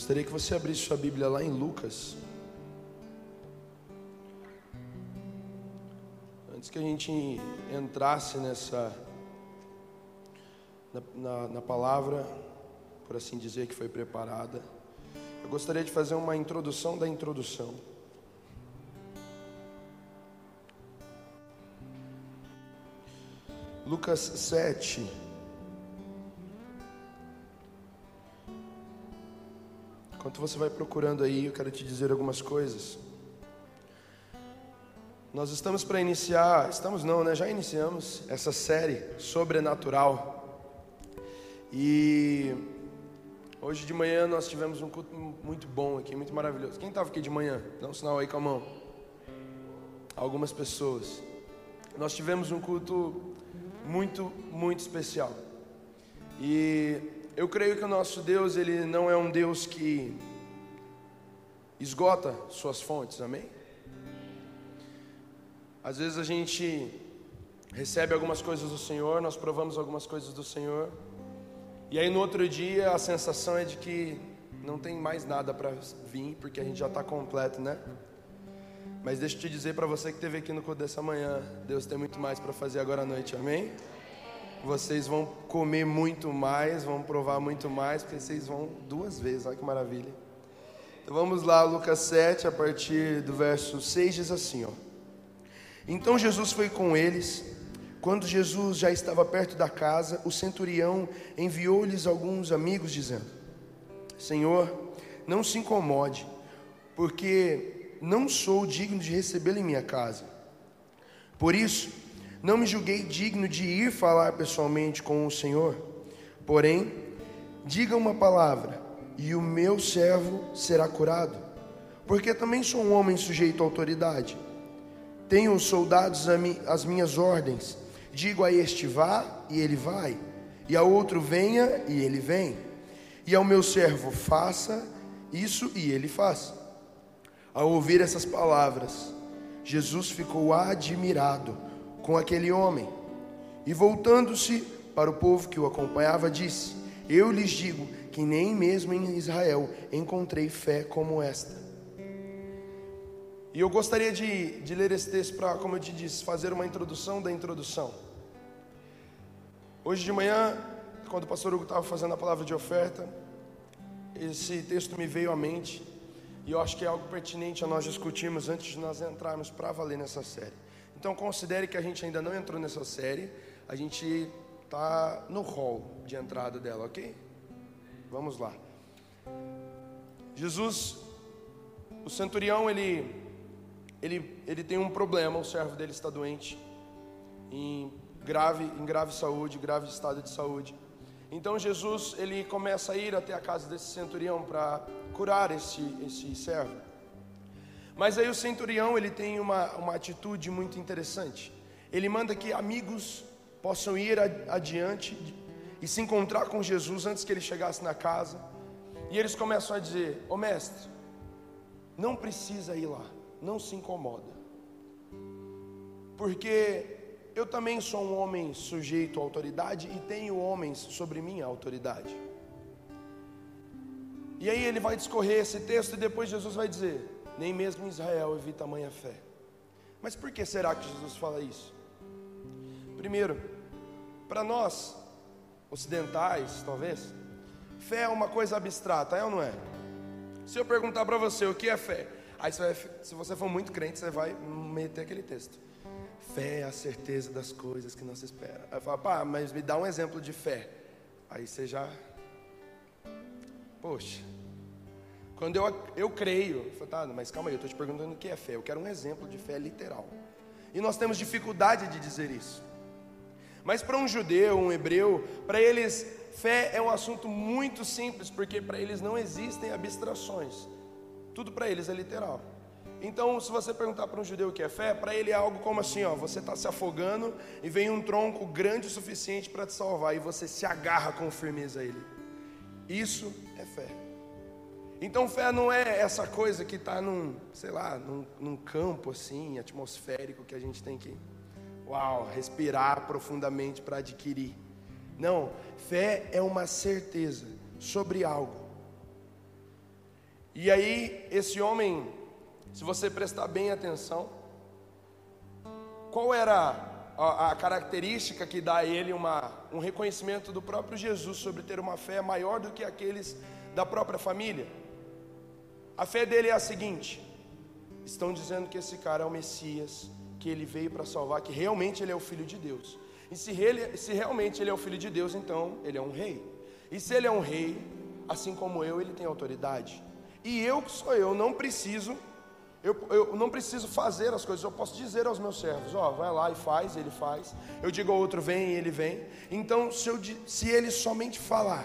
Gostaria que você abrisse sua Bíblia lá em Lucas. Antes que a gente entrasse nessa na, na, na palavra, por assim dizer, que foi preparada, eu gostaria de fazer uma introdução da introdução. Lucas 7. Enquanto você vai procurando aí, eu quero te dizer algumas coisas. Nós estamos para iniciar, estamos não, né? Já iniciamos essa série sobrenatural. E hoje de manhã nós tivemos um culto muito bom aqui, muito maravilhoso. Quem estava aqui de manhã? Dá um sinal aí com a mão. Algumas pessoas. Nós tivemos um culto muito, muito especial. E eu creio que o nosso Deus, ele não é um Deus que esgota suas fontes, amém? Às vezes a gente recebe algumas coisas do Senhor, nós provamos algumas coisas do Senhor, e aí no outro dia a sensação é de que não tem mais nada para vir, porque a gente já está completo, né? Mas deixa eu te dizer para você que esteve aqui no culto dessa manhã, Deus tem muito mais para fazer agora à noite, amém? Vocês vão comer muito mais, vão provar muito mais, porque vocês vão duas vezes, olha que maravilha. Então vamos lá, Lucas 7, a partir do verso 6 diz assim, ó. Então Jesus foi com eles. Quando Jesus já estava perto da casa, o centurião enviou-lhes alguns amigos, dizendo: Senhor, não se incomode, porque não sou digno de recebê-lo em minha casa. Por isso, não me julguei digno de ir falar pessoalmente com o Senhor. Porém, diga uma palavra, e o meu servo será curado. Porque também sou um homem sujeito à autoridade. Tenho os soldados às minhas ordens. Digo a este vá, e ele vai. E ao outro venha, e ele vem. E ao meu servo faça isso, e ele faz. Ao ouvir essas palavras, Jesus ficou admirado com aquele homem e, voltando-se para o povo que o acompanhava, disse: Eu lhes digo que nem mesmo em Israel encontrei fé como esta. E eu gostaria de, de ler esse texto para, como eu te disse, fazer uma introdução da introdução. Hoje de manhã, quando o pastor Hugo estava fazendo a palavra de oferta, esse texto me veio à mente. E eu acho que é algo pertinente a nós discutirmos antes de nós entrarmos para valer nessa série. Então considere que a gente ainda não entrou nessa série, a gente está no hall de entrada dela, ok? Vamos lá. Jesus, o centurião, ele, ele, ele tem um problema, o servo dele está doente, em grave, em grave saúde, grave estado de saúde. Então Jesus ele começa a ir até a casa desse centurião para curar esse, esse servo. Mas aí o centurião ele tem uma, uma atitude muito interessante. Ele manda que amigos possam ir adiante e se encontrar com Jesus antes que ele chegasse na casa. E eles começam a dizer: Ô mestre, não precisa ir lá, não se incomoda. Porque eu também sou um homem sujeito à autoridade e tenho homens sobre minha autoridade. E aí ele vai discorrer esse texto e depois Jesus vai dizer: Nem mesmo Israel eu vi tamanha fé. Mas por que será que Jesus fala isso? Primeiro, para nós ocidentais, talvez, fé é uma coisa abstrata, é ou não é? Se eu perguntar para você o que é fé, aí você vai, se você for muito crente, você vai meter aquele texto. Fé é a certeza das coisas que não se espera. Aí eu falo, pá, mas me dá um exemplo de fé. Aí você já. Poxa. Quando eu, eu creio, tá, mas calma aí, eu estou te perguntando o que é fé. Eu quero um exemplo de fé literal. E nós temos dificuldade de dizer isso. Mas para um judeu, um hebreu, para eles, fé é um assunto muito simples, porque para eles não existem abstrações. Tudo para eles é literal. Então, se você perguntar para um judeu o que é fé, para ele é algo como assim: ó, você está se afogando e vem um tronco grande o suficiente para te salvar, e você se agarra com firmeza a ele. Isso é fé. Então, fé não é essa coisa que está num, sei lá, num, num campo assim, atmosférico que a gente tem que, uau, respirar profundamente para adquirir. Não, fé é uma certeza sobre algo E aí, esse homem, se você prestar bem atenção, qual era a, a característica que dá a ele uma, um reconhecimento do próprio Jesus sobre ter uma fé maior do que aqueles da própria família? A fé dele é a seguinte: estão dizendo que esse cara é o Messias, que ele veio para salvar, que realmente ele é o Filho de Deus. E se, ele, se realmente ele é o Filho de Deus, então ele é um rei. E se ele é um rei, assim como eu, ele tem autoridade. E eu que sou eu, não preciso, eu, eu não preciso fazer as coisas, eu posso dizer aos meus servos, ó, oh, vai lá e faz, ele faz. Eu digo ao outro, vem, ele vem. Então, se, eu, se ele somente falar,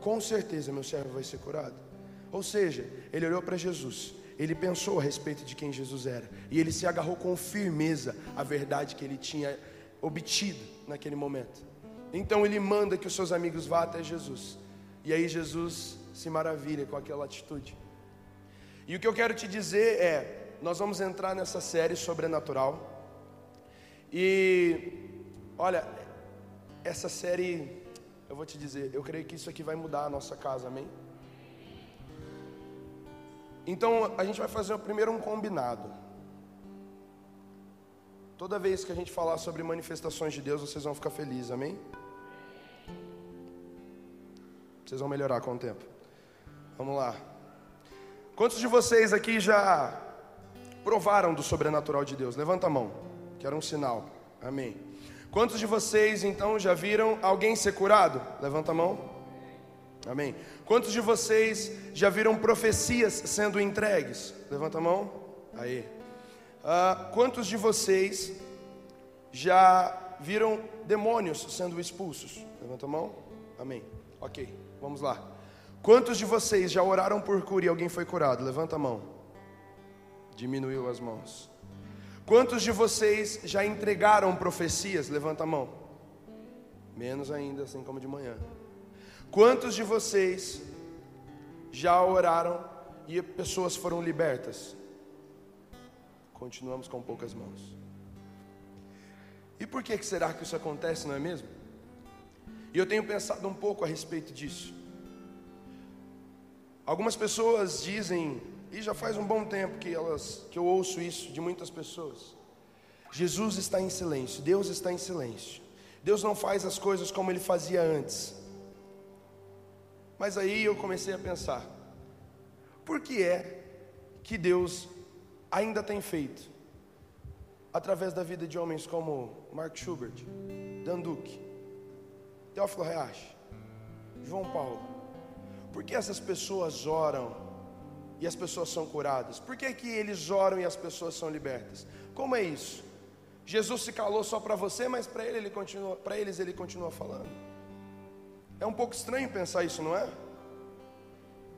com certeza meu servo vai ser curado. Ou seja, ele olhou para Jesus, ele pensou a respeito de quem Jesus era, e ele se agarrou com firmeza à verdade que ele tinha obtido naquele momento. Então ele manda que os seus amigos vá até Jesus, e aí Jesus se maravilha com aquela atitude. E o que eu quero te dizer é: nós vamos entrar nessa série sobrenatural, e olha, essa série, eu vou te dizer, eu creio que isso aqui vai mudar a nossa casa, amém? Então a gente vai fazer primeiro um combinado. Toda vez que a gente falar sobre manifestações de Deus, vocês vão ficar felizes, amém? Vocês vão melhorar com o tempo. Vamos lá. Quantos de vocês aqui já provaram do sobrenatural de Deus? Levanta a mão, que era um sinal. Amém. Quantos de vocês então já viram alguém ser curado? Levanta a mão. Amém. Quantos de vocês já viram profecias sendo entregues? Levanta a mão. Aí. Uh, quantos de vocês já viram demônios sendo expulsos? Levanta a mão. Amém. Ok, vamos lá. Quantos de vocês já oraram por cura e alguém foi curado? Levanta a mão. Diminuiu as mãos. Quantos de vocês já entregaram profecias? Levanta a mão. Menos ainda, assim como de manhã. Quantos de vocês já oraram e pessoas foram libertas? Continuamos com poucas mãos. E por que será que isso acontece, não é mesmo? E eu tenho pensado um pouco a respeito disso. Algumas pessoas dizem, e já faz um bom tempo que elas que eu ouço isso de muitas pessoas. Jesus está em silêncio, Deus está em silêncio. Deus não faz as coisas como ele fazia antes. Mas aí eu comecei a pensar: por que é que Deus ainda tem feito, através da vida de homens como Mark Schubert, Dan Duque, Teófilo Reache, João Paulo, por que essas pessoas oram e as pessoas são curadas? Por que, que eles oram e as pessoas são libertas? Como é isso? Jesus se calou só para você, mas para ele, ele continua, para eles ele continua falando. É um pouco estranho pensar isso, não é?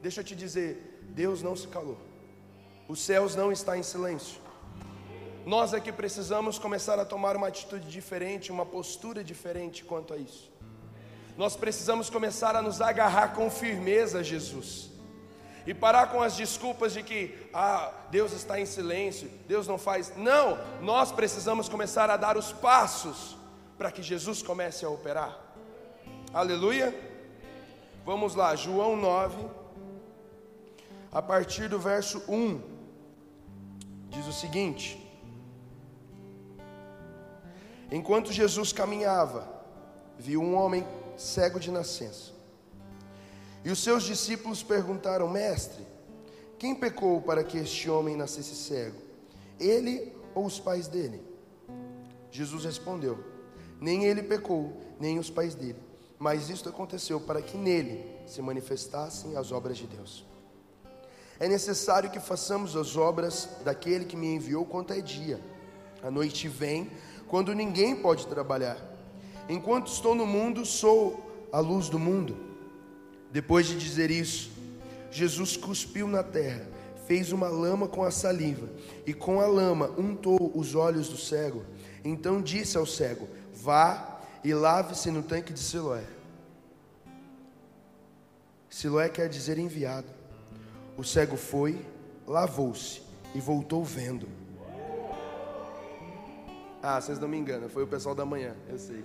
Deixa eu te dizer, Deus não se calou. Os céus não estão em silêncio. Nós é que precisamos começar a tomar uma atitude diferente, uma postura diferente quanto a isso. Nós precisamos começar a nos agarrar com firmeza a Jesus. E parar com as desculpas de que, ah, Deus está em silêncio, Deus não faz. Não, nós precisamos começar a dar os passos para que Jesus comece a operar. Aleluia. Vamos lá, João 9, a partir do verso 1, diz o seguinte: Enquanto Jesus caminhava, viu um homem cego de nascença. E os seus discípulos perguntaram: Mestre, quem pecou para que este homem nascesse cego? Ele ou os pais dele? Jesus respondeu: Nem ele pecou, nem os pais dele mas isto aconteceu para que nele se manifestassem as obras de Deus. É necessário que façamos as obras daquele que me enviou quanto é dia. A noite vem quando ninguém pode trabalhar. Enquanto estou no mundo, sou a luz do mundo. Depois de dizer isso, Jesus cuspiu na terra, fez uma lama com a saliva e com a lama untou os olhos do cego. Então disse ao cego: Vá e lave-se no tanque de Siloé. Siloé quer dizer enviado. O cego foi, lavou-se e voltou vendo. Ah, vocês não me enganam, foi o pessoal da manhã, eu sei.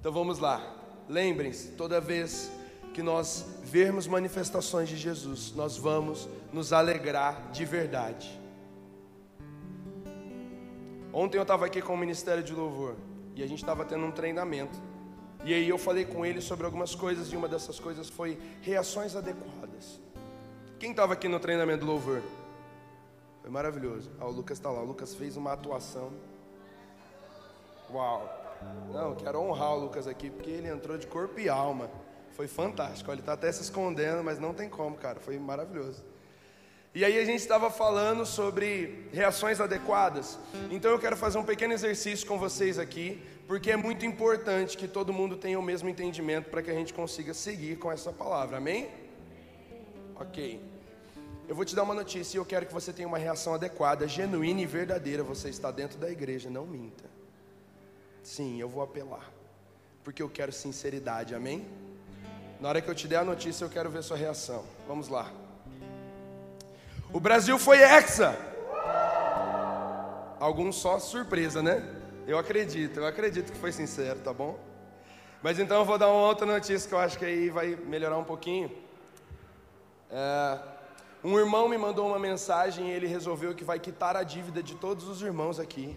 Então vamos lá. Lembrem-se, toda vez que nós vermos manifestações de Jesus, nós vamos nos alegrar de verdade. Ontem eu estava aqui com o Ministério de Louvor e a gente estava tendo um treinamento. E aí eu falei com ele sobre algumas coisas e uma dessas coisas foi reações adequadas. Quem estava aqui no treinamento do louvor? Foi maravilhoso. Ah, o Lucas está lá. O Lucas fez uma atuação. Uau! Não, quero honrar o Lucas aqui porque ele entrou de corpo e alma. Foi fantástico. Ele está até se escondendo, mas não tem como, cara. Foi maravilhoso. E aí a gente estava falando sobre reações adequadas. Então eu quero fazer um pequeno exercício com vocês aqui, porque é muito importante que todo mundo tenha o mesmo entendimento para que a gente consiga seguir com essa palavra. Amém? Ok. Eu vou te dar uma notícia e eu quero que você tenha uma reação adequada, genuína e verdadeira. Você está dentro da igreja, não minta. Sim, eu vou apelar, porque eu quero sinceridade, amém? Na hora que eu te der a notícia, eu quero ver sua reação. Vamos lá. O Brasil foi hexa. Alguns só surpresa, né? Eu acredito, eu acredito que foi sincero, tá bom? Mas então eu vou dar uma outra notícia que eu acho que aí vai melhorar um pouquinho. É, um irmão me mandou uma mensagem e ele resolveu que vai quitar a dívida de todos os irmãos aqui.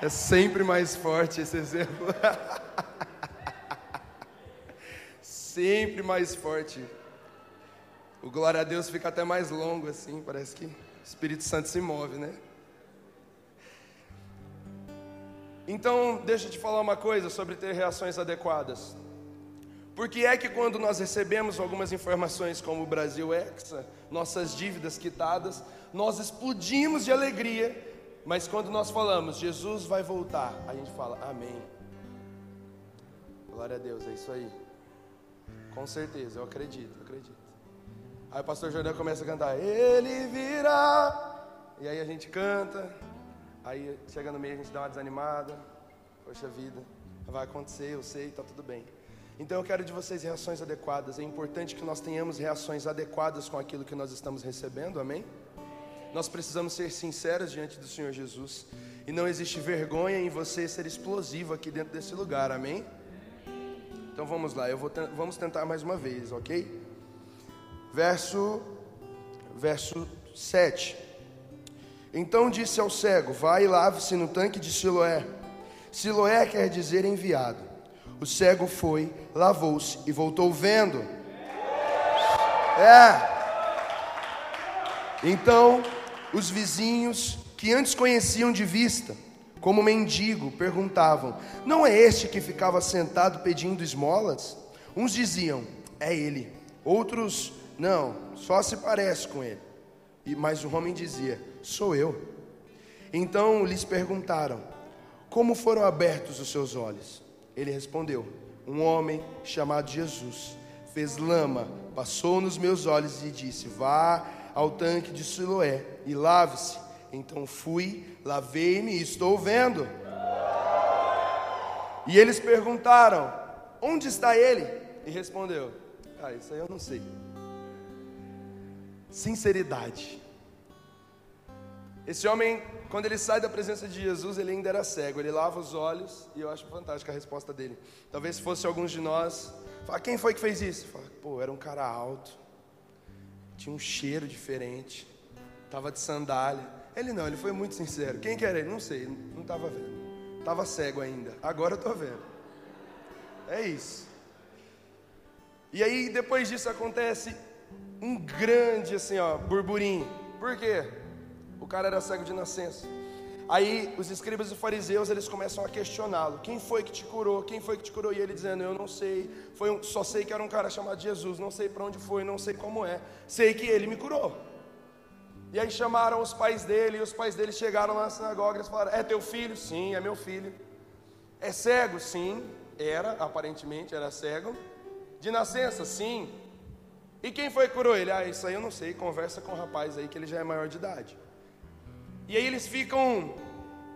É sempre mais forte esse exemplo. sempre mais forte. O glória a Deus fica até mais longo assim, parece que o Espírito Santo se move, né? Então, deixa eu te falar uma coisa sobre ter reações adequadas. Porque é que quando nós recebemos algumas informações como o Brasil Hexa, nossas dívidas quitadas, nós explodimos de alegria, mas quando nós falamos Jesus vai voltar, a gente fala amém. Glória a Deus, é isso aí. Com certeza, eu acredito, eu acredito. Aí o pastor Jordão começa a cantar, Ele virá. E aí a gente canta. Aí chega no meio a gente dá uma desanimada. Poxa vida, vai acontecer, eu sei, está tudo bem. Então eu quero de vocês reações adequadas. É importante que nós tenhamos reações adequadas com aquilo que nós estamos recebendo, amém? Nós precisamos ser sinceros diante do Senhor Jesus. E não existe vergonha em você ser explosivo aqui dentro desse lugar, amém? Então vamos lá, eu vou vamos tentar mais uma vez, ok? Verso, verso 7. Então disse ao cego: Vai e lave-se no tanque de Siloé. Siloé quer dizer enviado. O cego foi, lavou-se e voltou vendo. É. Então os vizinhos que antes conheciam de vista, como mendigo, perguntavam: Não é este que ficava sentado pedindo esmolas? Uns diziam: É ele. Outros não, só se parece com ele. E mas o homem dizia: Sou eu. Então lhes perguntaram: Como foram abertos os seus olhos? Ele respondeu: Um homem chamado Jesus fez lama, passou nos meus olhos e disse: Vá ao tanque de Siloé e lave-se. Então fui, lavei-me e estou vendo. E eles perguntaram: Onde está ele? E respondeu: Ah, isso aí eu não sei sinceridade. Esse homem, quando ele sai da presença de Jesus, ele ainda era cego, ele lava os olhos, e eu acho fantástica a resposta dele. Talvez fosse alguns de nós, fala, quem foi que fez isso? Fala, pô, era um cara alto, tinha um cheiro diferente, estava de sandália. Ele não, ele foi muito sincero. Quem que era ele? Não sei, não estava vendo. Estava cego ainda, agora eu estou vendo. É isso. E aí, depois disso acontece um grande assim, ó, burburinho. Por quê? O cara era cego de nascença. Aí os escribas e fariseus eles começam a questioná-lo: quem foi que te curou? Quem foi que te curou? E ele dizendo: eu não sei. Foi um, só sei que era um cara chamado Jesus. Não sei para onde foi, não sei como é. Sei que ele me curou. E aí chamaram os pais dele e os pais dele chegaram lá na sinagoga e falaram: é teu filho? Sim, é meu filho. É cego? Sim, era aparentemente era cego. De nascença? Sim. E quem foi que curou ele? Ah, isso aí eu não sei. Conversa com o rapaz aí que ele já é maior de idade. E aí eles ficam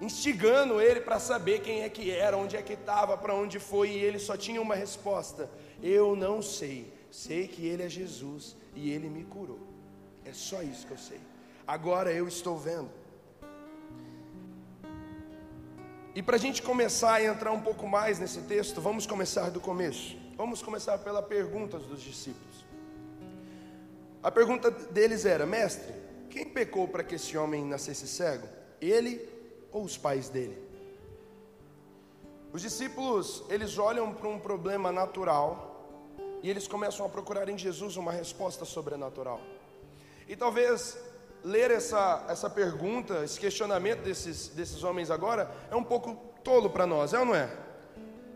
instigando ele para saber quem é que era, onde é que estava, para onde foi, e ele só tinha uma resposta: Eu não sei. Sei que ele é Jesus e ele me curou. É só isso que eu sei. Agora eu estou vendo. E para a gente começar a entrar um pouco mais nesse texto, vamos começar do começo. Vamos começar pela pergunta dos discípulos. A pergunta deles era: Mestre, quem pecou para que esse homem nascesse cego? Ele ou os pais dele? Os discípulos, eles olham para um problema natural e eles começam a procurar em Jesus uma resposta sobrenatural. E talvez ler essa, essa pergunta, esse questionamento desses, desses homens agora, é um pouco tolo para nós, é ou não é?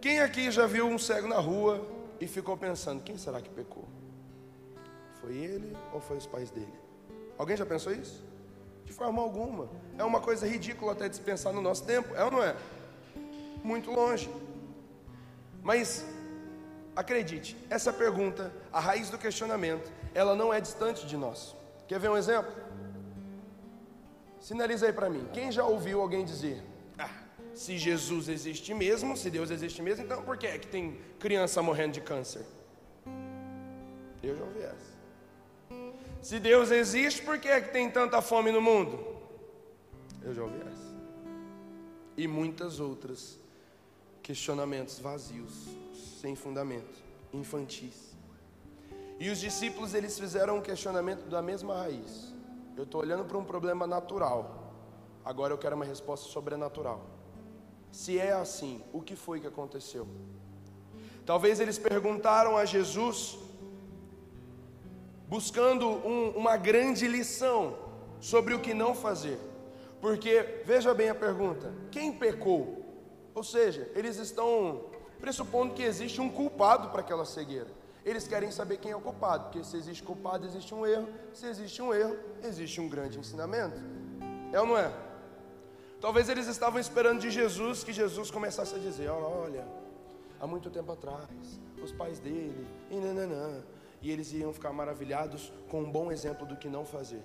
Quem aqui já viu um cego na rua e ficou pensando: quem será que pecou? Foi ele ou foi os pais dele? Alguém já pensou isso? De forma alguma. É uma coisa ridícula até de se pensar no nosso tempo, é ou não é? Muito longe. Mas acredite, essa pergunta, a raiz do questionamento, ela não é distante de nós. Quer ver um exemplo? Sinaliza aí para mim. Quem já ouviu alguém dizer: ah, se Jesus existe mesmo, se Deus existe mesmo, então por que é que tem criança morrendo de câncer? Eu já ouvi essa. Se Deus existe, por que é que tem tanta fome no mundo? Eu já ouvi essa. E muitas outras questionamentos vazios, sem fundamento, infantis. E os discípulos eles fizeram um questionamento da mesma raiz. Eu estou olhando para um problema natural. Agora eu quero uma resposta sobrenatural. Se é assim, o que foi que aconteceu? Talvez eles perguntaram a Jesus, buscando um, uma grande lição sobre o que não fazer. Porque, veja bem a pergunta: quem pecou? Ou seja, eles estão pressupondo que existe um culpado para aquela cegueira. Eles querem saber quem é o culpado, porque se existe culpado, existe um erro. Se existe um erro, existe um grande ensinamento. É ou não é? Talvez eles estavam esperando de Jesus que Jesus começasse a dizer: olha, há muito tempo atrás, os pais dele, e nananã. E eles iam ficar maravilhados com um bom exemplo do que não fazer.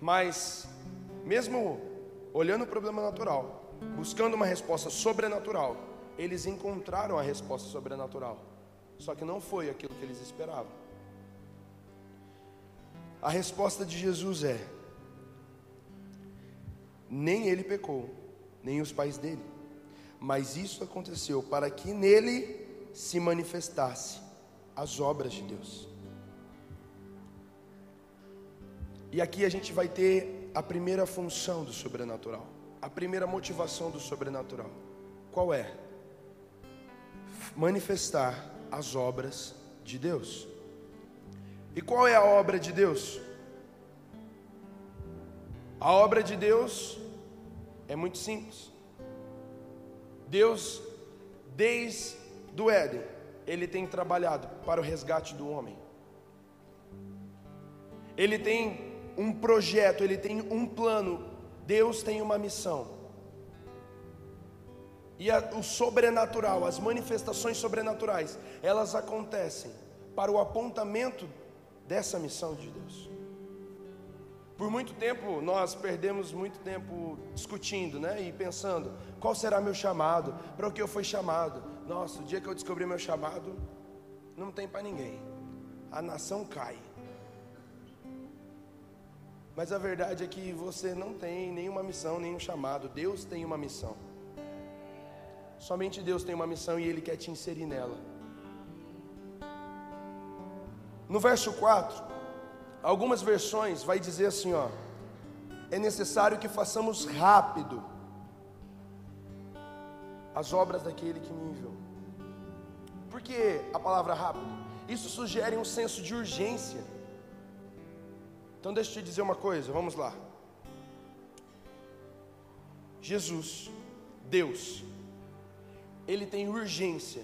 Mas, mesmo olhando o problema natural, buscando uma resposta sobrenatural, eles encontraram a resposta sobrenatural. Só que não foi aquilo que eles esperavam. A resposta de Jesus é: nem ele pecou, nem os pais dele, mas isso aconteceu para que nele se manifestasse as obras de Deus. E aqui a gente vai ter a primeira função do sobrenatural, a primeira motivação do sobrenatural. Qual é? Manifestar as obras de Deus. E qual é a obra de Deus? A obra de Deus é muito simples. Deus, desde do Éden, ele tem trabalhado para o resgate do homem. Ele tem um projeto, ele tem um plano. Deus tem uma missão. E a, o sobrenatural, as manifestações sobrenaturais, elas acontecem para o apontamento dessa missão de Deus. Por muito tempo nós perdemos muito tempo discutindo, né, e pensando, qual será meu chamado? Para o que eu fui chamado? Nossa, o dia que eu descobri meu chamado, não tem para ninguém. A nação cai. Mas a verdade é que você não tem nenhuma missão, nenhum chamado. Deus tem uma missão. Somente Deus tem uma missão e Ele quer te inserir nela. No verso 4, algumas versões vai dizer assim, ó: É necessário que façamos rápido as obras daquele que me enviou. Por que a palavra rápido? Isso sugere um senso de urgência. Então deixa eu te dizer uma coisa, vamos lá. Jesus, Deus, ele tem urgência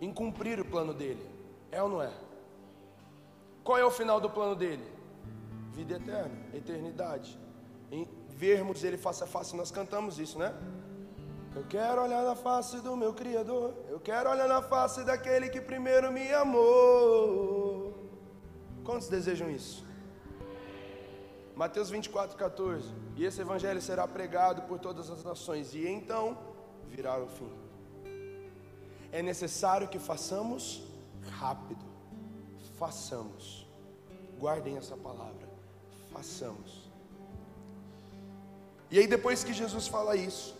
em cumprir o plano dele. É ou não é? Qual é o final do plano dele? Vida eterna, eternidade. Em vermos ele face a face, nós cantamos isso, né? Eu quero olhar na face do meu Criador. Eu quero olhar na face daquele que primeiro me amou. Quantos desejam isso? Mateus 24, 14. E esse evangelho será pregado por todas as nações. E então virá o fim. É necessário que façamos rápido. Façamos. Guardem essa palavra. Façamos. E aí, depois que Jesus fala isso,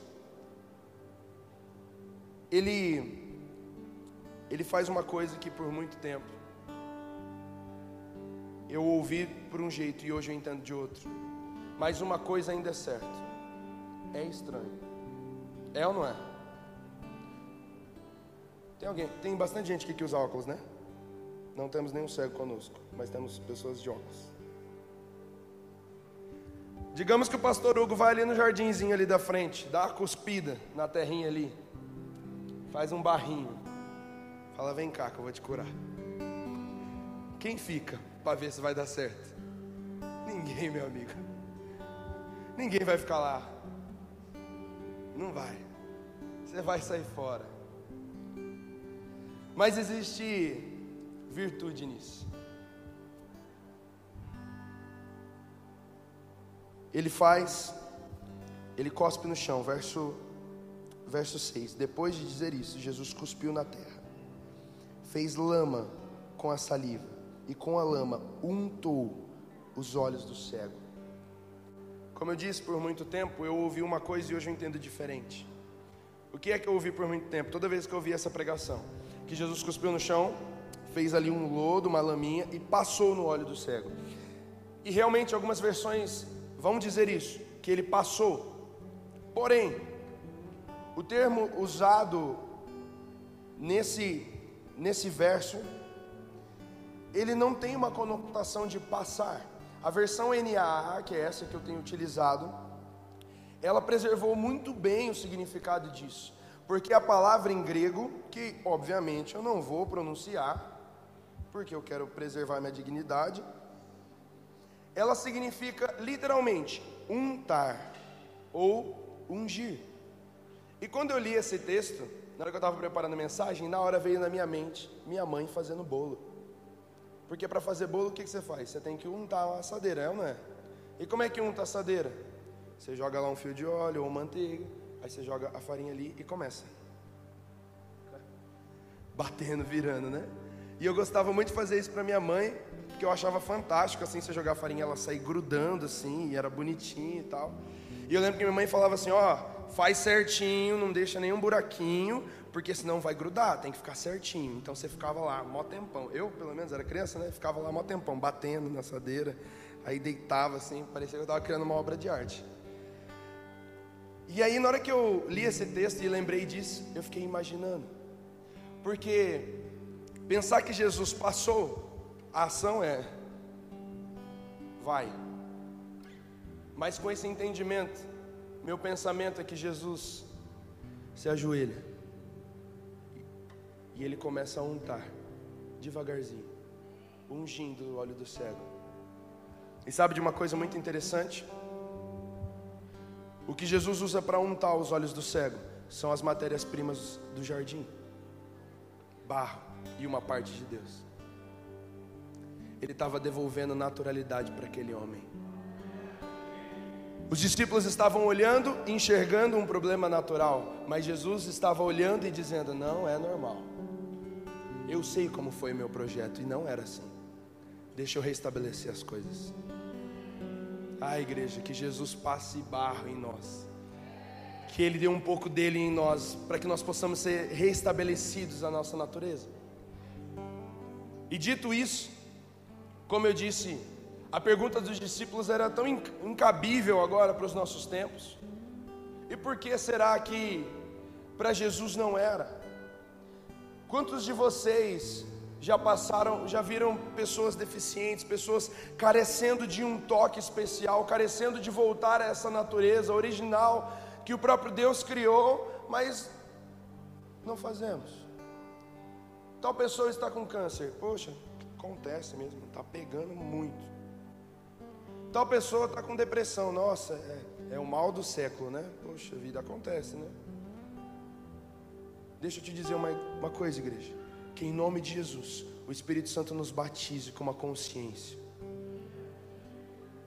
ele ele faz uma coisa que por muito tempo eu ouvi por um jeito e hoje eu entendo de outro. Mas uma coisa ainda é certa: é estranho. É ou não é? Tem alguém? Tem bastante gente aqui que usa óculos, né? Não temos nenhum cego conosco, mas temos pessoas de óculos. Digamos que o pastor Hugo vai ali no jardinzinho ali da frente, dá uma cuspida na terrinha ali, faz um barrinho, fala: Vem cá que eu vou te curar. Quem fica para ver se vai dar certo? Ninguém, meu amigo. Ninguém vai ficar lá. Não vai. Você vai sair fora. Mas existe virtude nisso. Ele faz, ele cospe no chão, verso, verso 6. Depois de dizer isso, Jesus cuspiu na terra, fez lama com a saliva, e com a lama untou os olhos do cego. Como eu disse por muito tempo, eu ouvi uma coisa e hoje eu entendo diferente. O que é que eu ouvi por muito tempo? Toda vez que eu ouvi essa pregação, que Jesus cuspiu no chão, fez ali um lodo, uma laminha e passou no olho do cego. E realmente algumas versões vão dizer isso, que ele passou. Porém, o termo usado nesse, nesse verso, ele não tem uma conotação de passar. A versão NAA, que é essa que eu tenho utilizado, ela preservou muito bem o significado disso, porque a palavra em grego, que obviamente eu não vou pronunciar, porque eu quero preservar minha dignidade, ela significa literalmente untar ou ungir. E quando eu li esse texto, na hora que eu estava preparando a mensagem, na hora veio na minha mente minha mãe fazendo bolo. Porque para fazer bolo, o que, que você faz? Você tem que untar a assadeira, é ou não é? E como é que unta a assadeira? Você joga lá um fio de óleo ou manteiga, aí você joga a farinha ali e começa. Batendo, virando, né? E eu gostava muito de fazer isso para minha mãe, porque eu achava fantástico, assim, você jogar a farinha, ela sair grudando, assim, e era bonitinho e tal. E eu lembro que minha mãe falava assim, ó, faz certinho, não deixa nenhum buraquinho, porque senão vai grudar, tem que ficar certinho. Então você ficava lá, mó tempão. Eu, pelo menos, era criança, né? Ficava lá mó tempão, batendo na assadeira, aí deitava assim, parecia que eu estava criando uma obra de arte. E aí, na hora que eu li esse texto e lembrei disso, eu fiquei imaginando. Porque pensar que Jesus passou a ação é vai. Mas com esse entendimento, meu pensamento é que Jesus se ajoelha e ele começa a untar devagarzinho, ungindo o óleo do cego. E sabe de uma coisa muito interessante? O que Jesus usa para untar os olhos do cego são as matérias-primas do jardim: barro e uma parte de Deus ele estava devolvendo naturalidade para aquele homem. Os discípulos estavam olhando e enxergando um problema natural, mas Jesus estava olhando e dizendo: Não é normal. Eu sei como foi meu projeto e não era assim. Deixa eu restabelecer as coisas. Ah, igreja, que Jesus passe barro em nós. Que Ele dê um pouco dele em nós, para que nós possamos ser restabelecidos a nossa natureza. E dito isso, como eu disse, a pergunta dos discípulos era tão incabível agora para os nossos tempos. E por que será que para Jesus não era? Quantos de vocês já passaram, já viram pessoas deficientes, pessoas carecendo de um toque especial, carecendo de voltar a essa natureza original que o próprio Deus criou, mas não fazemos. Tal pessoa está com câncer, poxa, Acontece mesmo, está pegando muito. Tal pessoa está com depressão, nossa, é, é o mal do século, né? Poxa vida, acontece, né? Deixa eu te dizer uma, uma coisa, igreja. Que em nome de Jesus, o Espírito Santo nos batize com uma consciência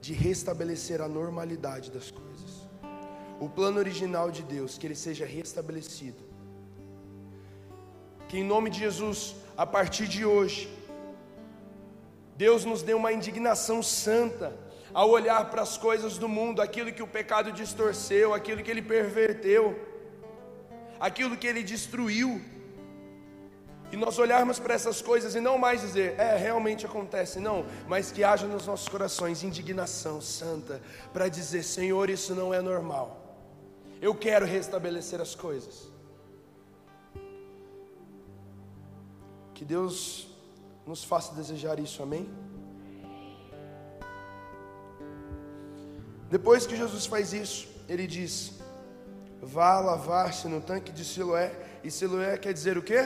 de restabelecer a normalidade das coisas. O plano original de Deus, que ele seja restabelecido. Que em nome de Jesus, a partir de hoje, Deus nos deu uma indignação santa ao olhar para as coisas do mundo, aquilo que o pecado distorceu, aquilo que ele perverteu, aquilo que ele destruiu. e nós olharmos para essas coisas e não mais dizer, é, realmente acontece, não, mas que haja nos nossos corações indignação santa para dizer, Senhor, isso não é normal. Eu quero restabelecer as coisas. Que Deus nos faça desejar isso, amém? Depois que Jesus faz isso, ele diz: Vá lavar-se no tanque de Siloé. E Siloé quer dizer o quê?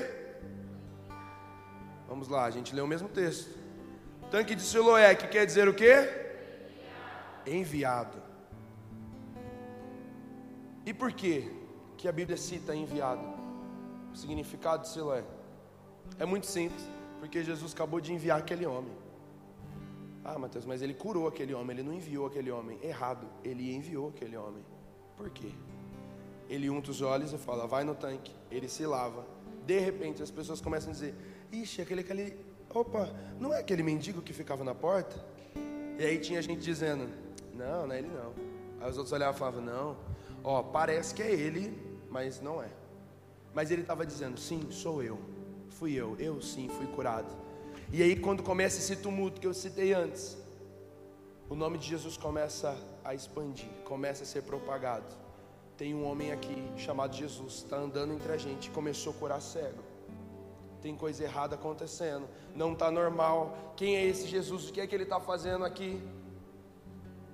Vamos lá, a gente lê o mesmo texto. Tanque de Siloé, que quer dizer o quê? Enviado. E por que que a Bíblia cita enviado? O significado de Siloé. É muito simples, porque Jesus acabou de enviar aquele homem. Ah, Mateus, mas ele curou aquele homem, ele não enviou aquele homem. Errado, ele enviou aquele homem. Por quê? Ele unta os olhos e fala, vai no tanque. Ele se lava. De repente as pessoas começam a dizer, ixi, aquele, aquele, opa, não é aquele mendigo que ficava na porta? E aí tinha gente dizendo, não, não é ele não. Aí os outros olhavam e falavam, não, ó, parece que é ele, mas não é. Mas ele estava dizendo, sim, sou eu. Fui eu, eu sim fui curado. E aí, quando começa esse tumulto que eu citei antes, o nome de Jesus começa a expandir, começa a ser propagado. Tem um homem aqui chamado Jesus, está andando entre a gente, começou a curar cego. Tem coisa errada acontecendo, não está normal. Quem é esse Jesus? O que é que ele está fazendo aqui?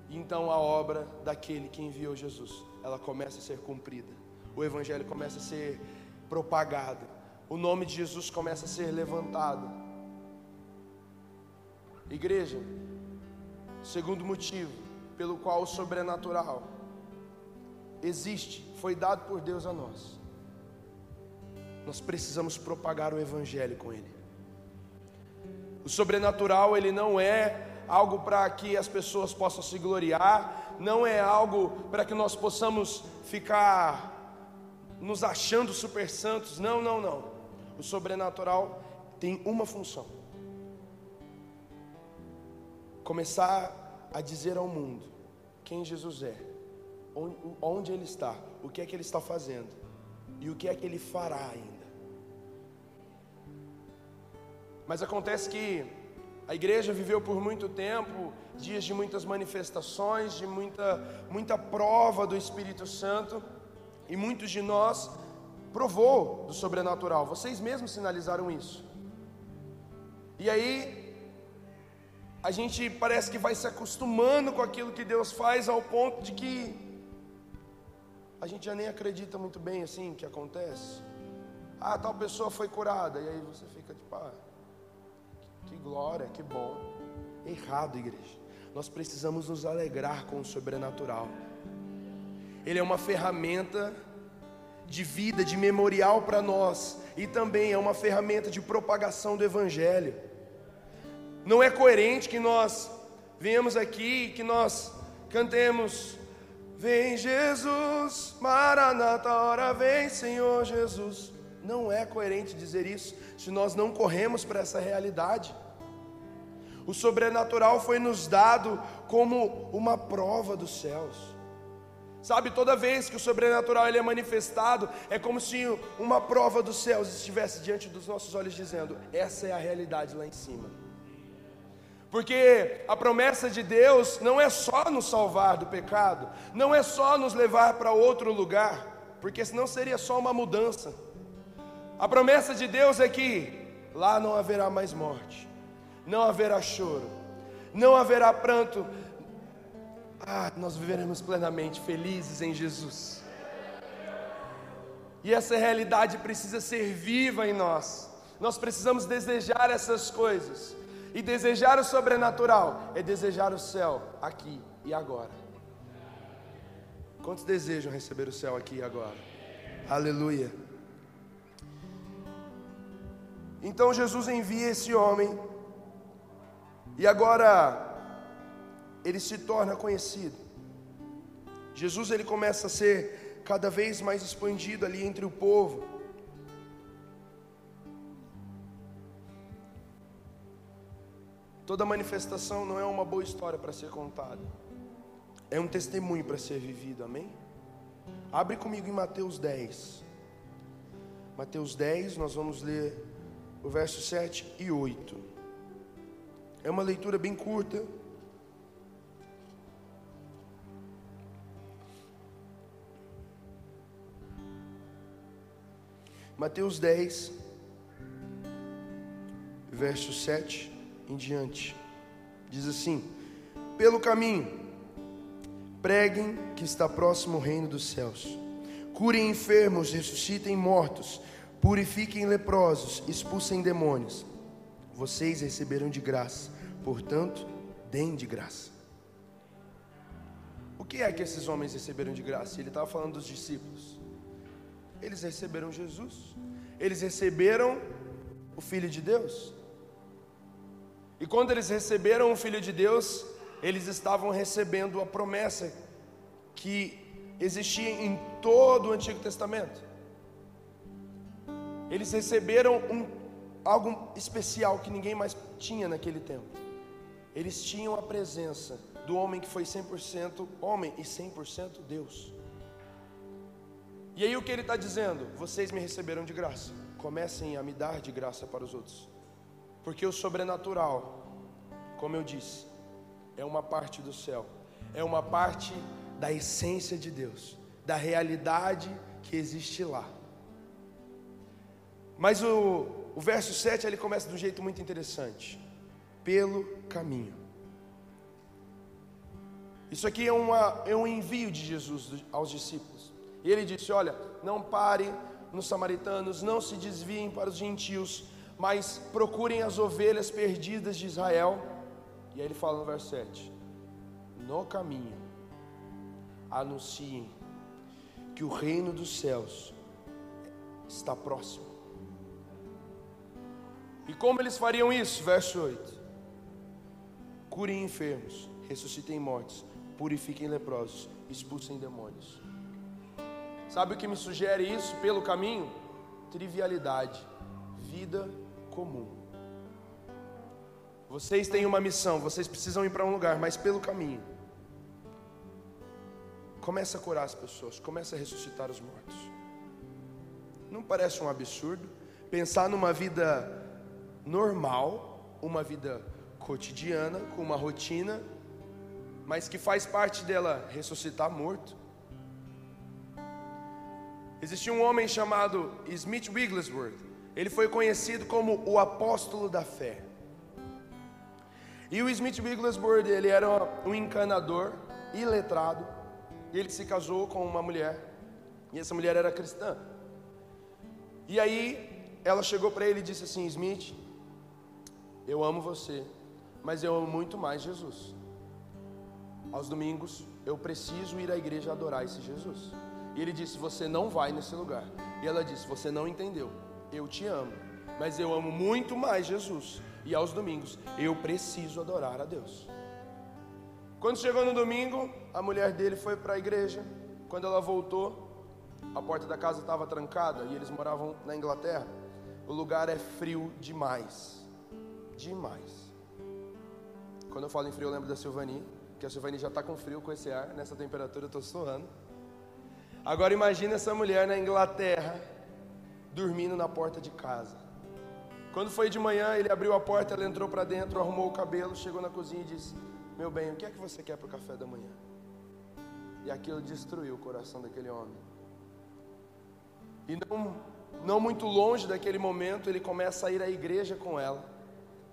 Então a obra daquele que enviou Jesus, ela começa a ser cumprida. O evangelho começa a ser propagado o nome de Jesus começa a ser levantado. Igreja, segundo motivo pelo qual o sobrenatural existe, foi dado por Deus a nós. Nós precisamos propagar o evangelho com ele. O sobrenatural, ele não é algo para que as pessoas possam se gloriar, não é algo para que nós possamos ficar nos achando super santos. Não, não, não. O sobrenatural tem uma função: começar a dizer ao mundo quem Jesus é, onde ele está, o que é que ele está fazendo e o que é que ele fará ainda. Mas acontece que a igreja viveu por muito tempo dias de muitas manifestações, de muita, muita prova do Espírito Santo, e muitos de nós provou do sobrenatural, vocês mesmos sinalizaram isso. E aí, a gente parece que vai se acostumando com aquilo que Deus faz ao ponto de que a gente já nem acredita muito bem assim que acontece. Ah, tal pessoa foi curada, e aí você fica tipo, ah, que glória, que bom. Errado, igreja. Nós precisamos nos alegrar com o sobrenatural. Ele é uma ferramenta de vida, de memorial para nós, e também é uma ferramenta de propagação do Evangelho. Não é coerente que nós venhamos aqui, que nós cantemos, Vem Jesus, Maranata, hora vem Senhor Jesus. Não é coerente dizer isso se nós não corremos para essa realidade. O sobrenatural foi nos dado como uma prova dos céus. Sabe, toda vez que o sobrenatural ele é manifestado, é como se uma prova dos céus estivesse diante dos nossos olhos dizendo: essa é a realidade lá em cima. Porque a promessa de Deus não é só nos salvar do pecado, não é só nos levar para outro lugar, porque senão seria só uma mudança. A promessa de Deus é que lá não haverá mais morte, não haverá choro, não haverá pranto, ah, nós viveremos plenamente felizes em Jesus. E essa realidade precisa ser viva em nós. Nós precisamos desejar essas coisas. E desejar o sobrenatural é desejar o céu aqui e agora. Quantos desejam receber o céu aqui e agora? Aleluia. Então Jesus envia esse homem. E agora ele se torna conhecido. Jesus ele começa a ser cada vez mais expandido ali entre o povo. Toda manifestação não é uma boa história para ser contada. É um testemunho para ser vivido, amém? Abre comigo em Mateus 10. Mateus 10, nós vamos ler o verso 7 e 8. É uma leitura bem curta. Mateus 10, verso 7 em diante. Diz assim: Pelo caminho, preguem que está próximo o reino dos céus. Curem enfermos, ressuscitem mortos, purifiquem leprosos, expulsem demônios. Vocês receberam de graça, portanto, deem de graça. O que é que esses homens receberam de graça? Ele estava falando dos discípulos. Eles receberam Jesus. Eles receberam o Filho de Deus. E quando eles receberam o Filho de Deus, eles estavam recebendo a promessa que existia em todo o Antigo Testamento. Eles receberam um, algo especial que ninguém mais tinha naquele tempo. Eles tinham a presença do homem que foi 100% homem e 100% Deus. E aí o que ele está dizendo? Vocês me receberam de graça. Comecem a me dar de graça para os outros. Porque o sobrenatural, como eu disse, é uma parte do céu, é uma parte da essência de Deus, da realidade que existe lá. Mas o, o verso 7 ele começa de um jeito muito interessante: pelo caminho. Isso aqui é, uma, é um envio de Jesus aos discípulos. E ele disse: Olha, não pare nos samaritanos, não se desviem para os gentios, mas procurem as ovelhas perdidas de Israel. E aí ele fala no verso 7: No caminho, anunciem que o reino dos céus está próximo. E como eles fariam isso? Verso 8: Curem enfermos, ressuscitem mortos, purifiquem leprosos, expulsem demônios. Sabe o que me sugere isso pelo caminho? Trivialidade, vida comum. Vocês têm uma missão, vocês precisam ir para um lugar, mas pelo caminho. Começa a curar as pessoas, começa a ressuscitar os mortos. Não parece um absurdo pensar numa vida normal, uma vida cotidiana, com uma rotina, mas que faz parte dela ressuscitar morto. Existia um homem chamado Smith Wigglesworth. Ele foi conhecido como o apóstolo da fé. E o Smith Wigglesworth, ele era um encanador, iletrado, e ele se casou com uma mulher, e essa mulher era cristã. E aí, ela chegou para ele e disse assim: Smith, eu amo você, mas eu amo muito mais Jesus. Aos domingos eu preciso ir à igreja adorar esse Jesus. E ele disse: Você não vai nesse lugar. E ela disse: Você não entendeu. Eu te amo, mas eu amo muito mais Jesus. E aos domingos eu preciso adorar a Deus. Quando chegou no domingo, a mulher dele foi para a igreja. Quando ela voltou, a porta da casa estava trancada e eles moravam na Inglaterra. O lugar é frio demais demais. Quando eu falo em frio, eu lembro da Silvani, que a Silvani já está com frio com esse ar, nessa temperatura eu estou suando. Agora imagine essa mulher na Inglaterra, dormindo na porta de casa. Quando foi de manhã, ele abriu a porta, ela entrou para dentro, arrumou o cabelo, chegou na cozinha e disse: Meu bem, o que é que você quer para o café da manhã? E aquilo destruiu o coração daquele homem. E não, não muito longe daquele momento, ele começa a ir à igreja com ela.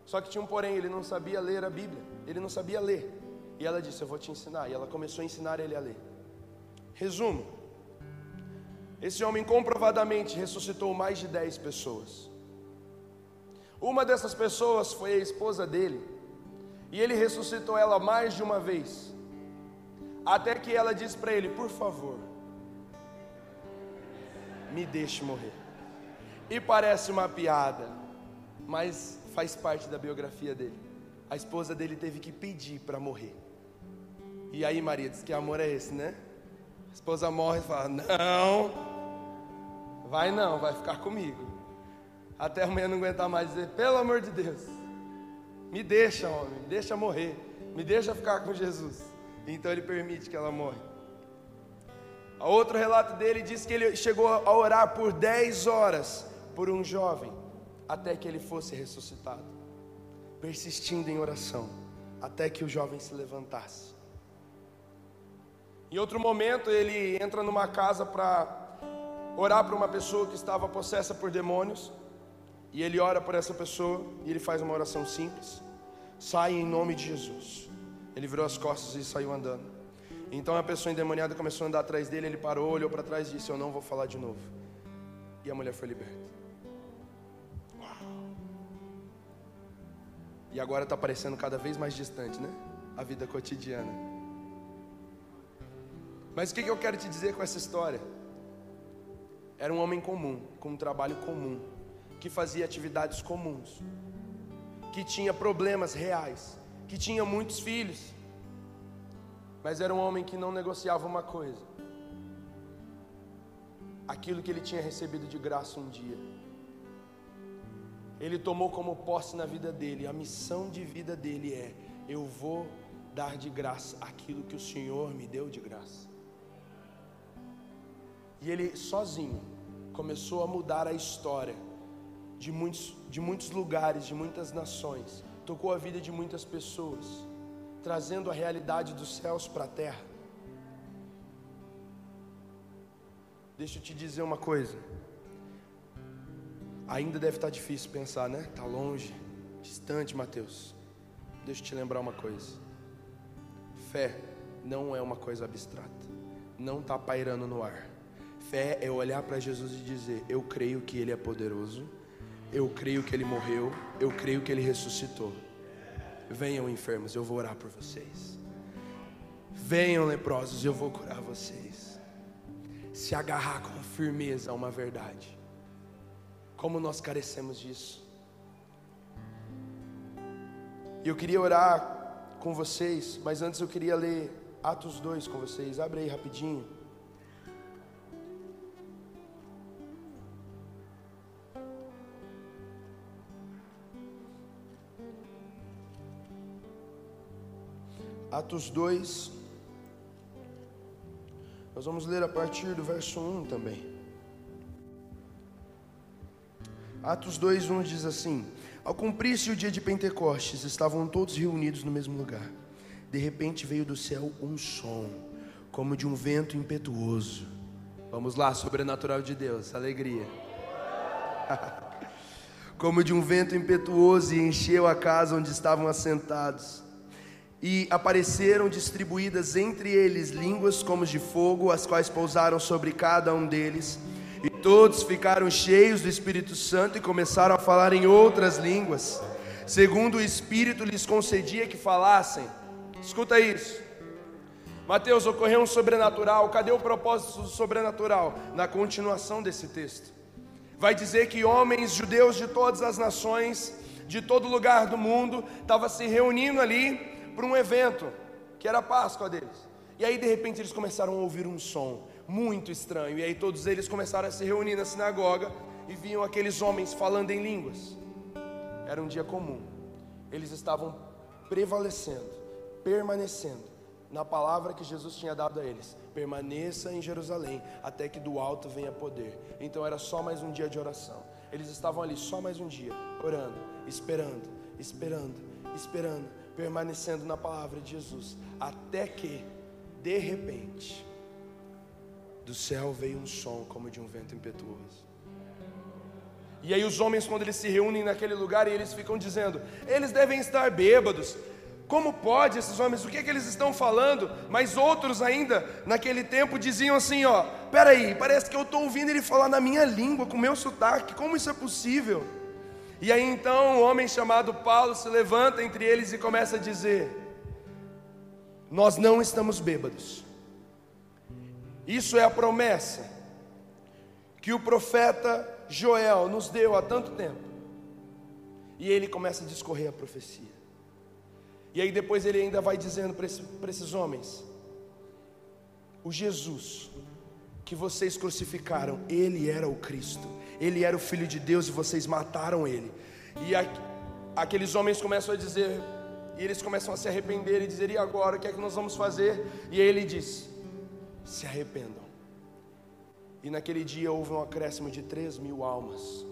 Só que tinha um porém, ele não sabia ler a Bíblia, ele não sabia ler. E ela disse: Eu vou te ensinar. E ela começou a ensinar ele a ler. Resumo: esse homem comprovadamente ressuscitou mais de 10 pessoas. Uma dessas pessoas foi a esposa dele, e ele ressuscitou ela mais de uma vez, até que ela disse para ele: Por favor, me deixe morrer. E parece uma piada, mas faz parte da biografia dele. A esposa dele teve que pedir para morrer. E aí, Maria, diz que amor é esse, né? A esposa morre e fala: Não, vai não, vai ficar comigo. Até amanhã não aguentar mais dizer: Pelo amor de Deus, me deixa, homem, me deixa morrer, me deixa ficar com Jesus. Então ele permite que ela morre. Outro relato dele diz que ele chegou a orar por 10 horas por um jovem até que ele fosse ressuscitado, persistindo em oração, até que o jovem se levantasse. Em outro momento, ele entra numa casa para orar para uma pessoa que estava possessa por demônios, e ele ora por essa pessoa, e ele faz uma oração simples: sai em nome de Jesus. Ele virou as costas e saiu andando. Então a pessoa endemoniada começou a andar atrás dele, ele parou, olhou para trás e disse: Eu não vou falar de novo. E a mulher foi liberta. E agora está parecendo cada vez mais distante, né? A vida cotidiana. Mas o que eu quero te dizer com essa história? Era um homem comum, com um trabalho comum, que fazia atividades comuns, que tinha problemas reais, que tinha muitos filhos, mas era um homem que não negociava uma coisa: aquilo que ele tinha recebido de graça um dia. Ele tomou como posse na vida dele, a missão de vida dele é: eu vou dar de graça aquilo que o Senhor me deu de graça. E ele sozinho começou a mudar a história de muitos, de muitos lugares, de muitas nações, tocou a vida de muitas pessoas, trazendo a realidade dos céus para a terra. Deixa eu te dizer uma coisa. Ainda deve estar difícil pensar, né? Está longe, distante, Mateus. Deixa eu te lembrar uma coisa: fé não é uma coisa abstrata, não está pairando no ar. Fé é olhar para Jesus e dizer: Eu creio que Ele é poderoso, eu creio que Ele morreu, eu creio que Ele ressuscitou. Venham enfermos, eu vou orar por vocês. Venham leprosos, eu vou curar vocês. Se agarrar com firmeza a uma verdade como nós carecemos disso. E eu queria orar com vocês, mas antes eu queria ler Atos 2 com vocês. Abre aí rapidinho. Atos 2. Nós vamos ler a partir do verso 1 também. Atos 2:1 diz assim: Ao cumprir-se o dia de Pentecostes, estavam todos reunidos no mesmo lugar. De repente veio do céu um som, como de um vento impetuoso. Vamos lá, sobrenatural de Deus, alegria. como de um vento impetuoso e encheu a casa onde estavam assentados. E apareceram distribuídas entre eles línguas como de fogo, as quais pousaram sobre cada um deles e todos ficaram cheios do Espírito Santo e começaram a falar em outras línguas, segundo o Espírito lhes concedia que falassem. Escuta isso. Mateus, ocorreu um sobrenatural. Cadê o propósito do sobrenatural? Na continuação desse texto. Vai dizer que homens judeus de todas as nações, de todo lugar do mundo, estavam se reunindo ali para um evento, que era a Páscoa deles. E aí, de repente, eles começaram a ouvir um som muito estranho. E aí todos eles começaram a se reunir na sinagoga e viam aqueles homens falando em línguas. Era um dia comum. Eles estavam prevalecendo, permanecendo na palavra que Jesus tinha dado a eles. Permaneça em Jerusalém até que do alto venha poder. Então era só mais um dia de oração. Eles estavam ali só mais um dia, orando, esperando, esperando, esperando, permanecendo na palavra de Jesus, até que de repente do céu veio um som como de um vento impetuoso. E aí os homens, quando eles se reúnem naquele lugar, e eles ficam dizendo: eles devem estar bêbados. Como pode esses homens? O que é que eles estão falando? Mas outros ainda, naquele tempo, diziam assim: ó, peraí, parece que eu estou ouvindo ele falar na minha língua, com o meu sotaque. Como isso é possível? E aí então um homem chamado Paulo se levanta entre eles e começa a dizer: Nós não estamos bêbados isso é a promessa que o profeta Joel nos deu há tanto tempo. E ele começa a discorrer a profecia. E aí depois ele ainda vai dizendo para esses, esses homens: O Jesus que vocês crucificaram, ele era o Cristo, ele era o Filho de Deus e vocês mataram ele. E aqueles homens começam a dizer, e eles começam a se arrepender e dizer: E agora o que é que nós vamos fazer? E ele diz: se arrependam. E naquele dia houve um acréscimo de três mil almas.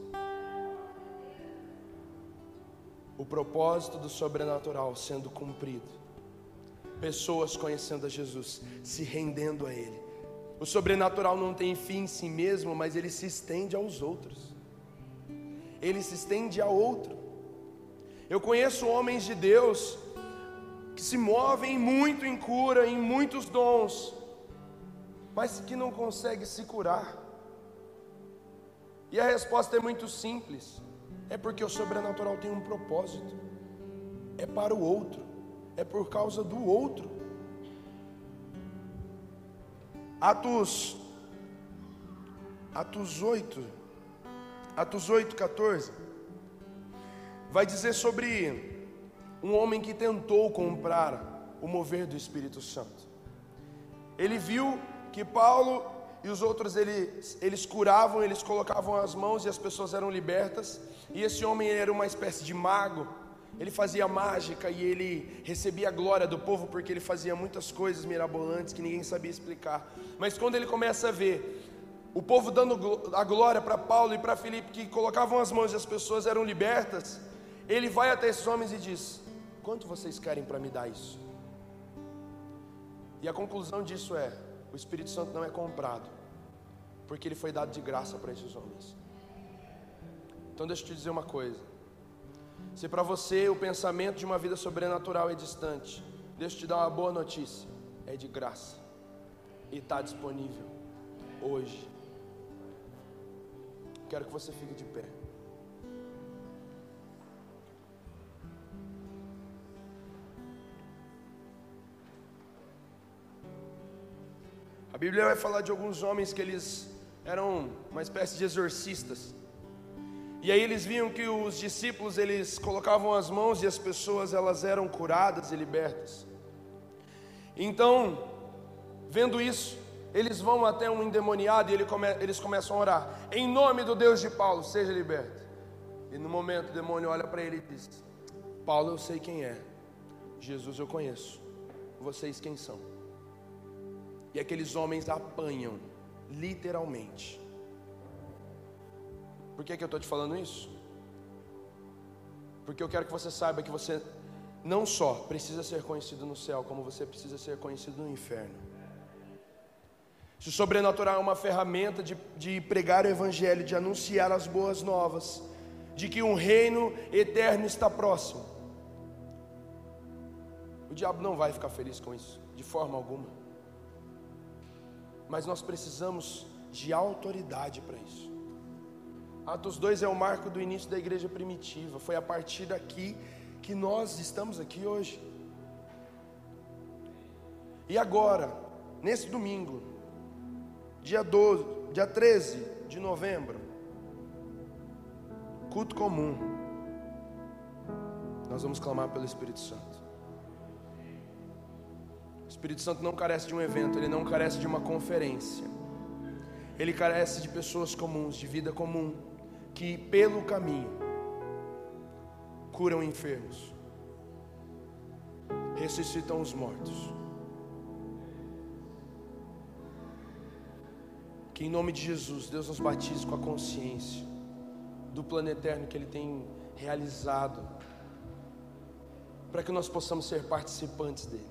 o propósito do sobrenatural sendo cumprido, pessoas conhecendo a Jesus, se rendendo a Ele. O sobrenatural não tem fim em si mesmo, mas ele se estende aos outros. Ele se estende a outro. Eu conheço homens de Deus que se movem muito em cura, em muitos dons, mas que não conseguem se curar. E a resposta é muito simples: é porque o sobrenatural tem um propósito, é para o outro, é por causa do outro. Atos, Atos 8, Atos 8, 14, vai dizer sobre um homem que tentou comprar o mover do Espírito Santo. Ele viu que Paulo e os outros eles, eles curavam, eles colocavam as mãos e as pessoas eram libertas. E esse homem era uma espécie de mago. Ele fazia mágica e ele recebia a glória do povo porque ele fazia muitas coisas mirabolantes que ninguém sabia explicar. Mas quando ele começa a ver o povo dando a glória para Paulo e para Filipe, que colocavam as mãos e as pessoas eram libertas, ele vai até esses homens e diz: Quanto vocês querem para me dar isso? E a conclusão disso é: o Espírito Santo não é comprado, porque ele foi dado de graça para esses homens. Então deixa eu te dizer uma coisa. Se para você o pensamento de uma vida sobrenatural é distante, deixa eu te dar uma boa notícia: é de graça e está disponível hoje. Quero que você fique de pé. A Bíblia vai falar de alguns homens que eles eram uma espécie de exorcistas. E aí eles viam que os discípulos eles colocavam as mãos e as pessoas elas eram curadas e libertas. Então, vendo isso, eles vão até um endemoniado e ele come, eles começam a orar: Em nome do Deus de Paulo, seja liberto. E no momento o demônio olha para ele e diz: Paulo, eu sei quem é. Jesus eu conheço. Vocês quem são? E aqueles homens apanham, literalmente. Por que, que eu estou te falando isso? Porque eu quero que você saiba que você não só precisa ser conhecido no céu, como você precisa ser conhecido no inferno. Se o sobrenatural é uma ferramenta de, de pregar o Evangelho, de anunciar as boas novas, de que um reino eterno está próximo, o diabo não vai ficar feliz com isso, de forma alguma mas nós precisamos de autoridade para isso. Atos 2 é o marco do início da igreja primitiva, foi a partir daqui que nós estamos aqui hoje. E agora, nesse domingo, dia 12, dia 13 de novembro, culto comum, nós vamos clamar pelo Espírito Santo. O Espírito Santo não carece de um evento, ele não carece de uma conferência. Ele carece de pessoas comuns, de vida comum, que pelo caminho curam enfermos, ressuscitam os mortos. Que em nome de Jesus, Deus nos batize com a consciência do plano eterno que Ele tem realizado, para que nós possamos ser participantes dele.